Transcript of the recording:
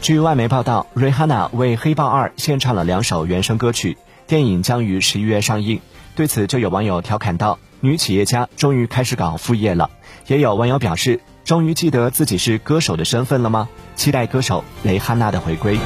据外媒报道，瑞哈娜为黑豹二献唱了两首原声歌曲。电影将于十一月上映，对此就有网友调侃道：女企业家终于开始搞副业了。也有网友表示，终于记得自己是歌手的身份了吗？期待歌手蕾哈娜的回归。